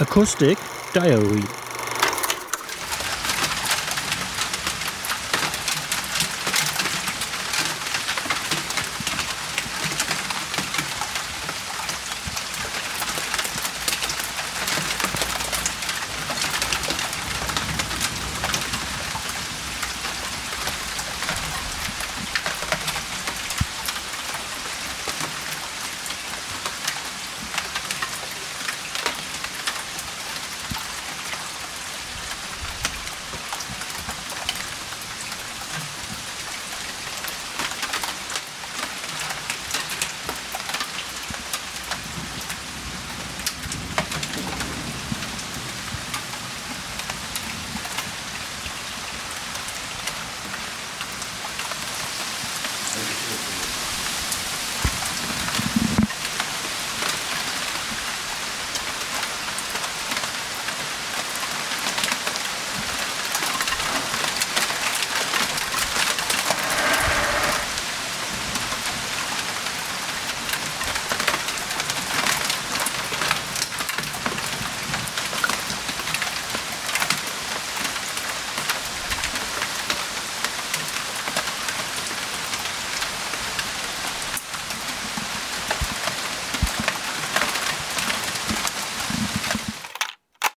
Acoustic Diary.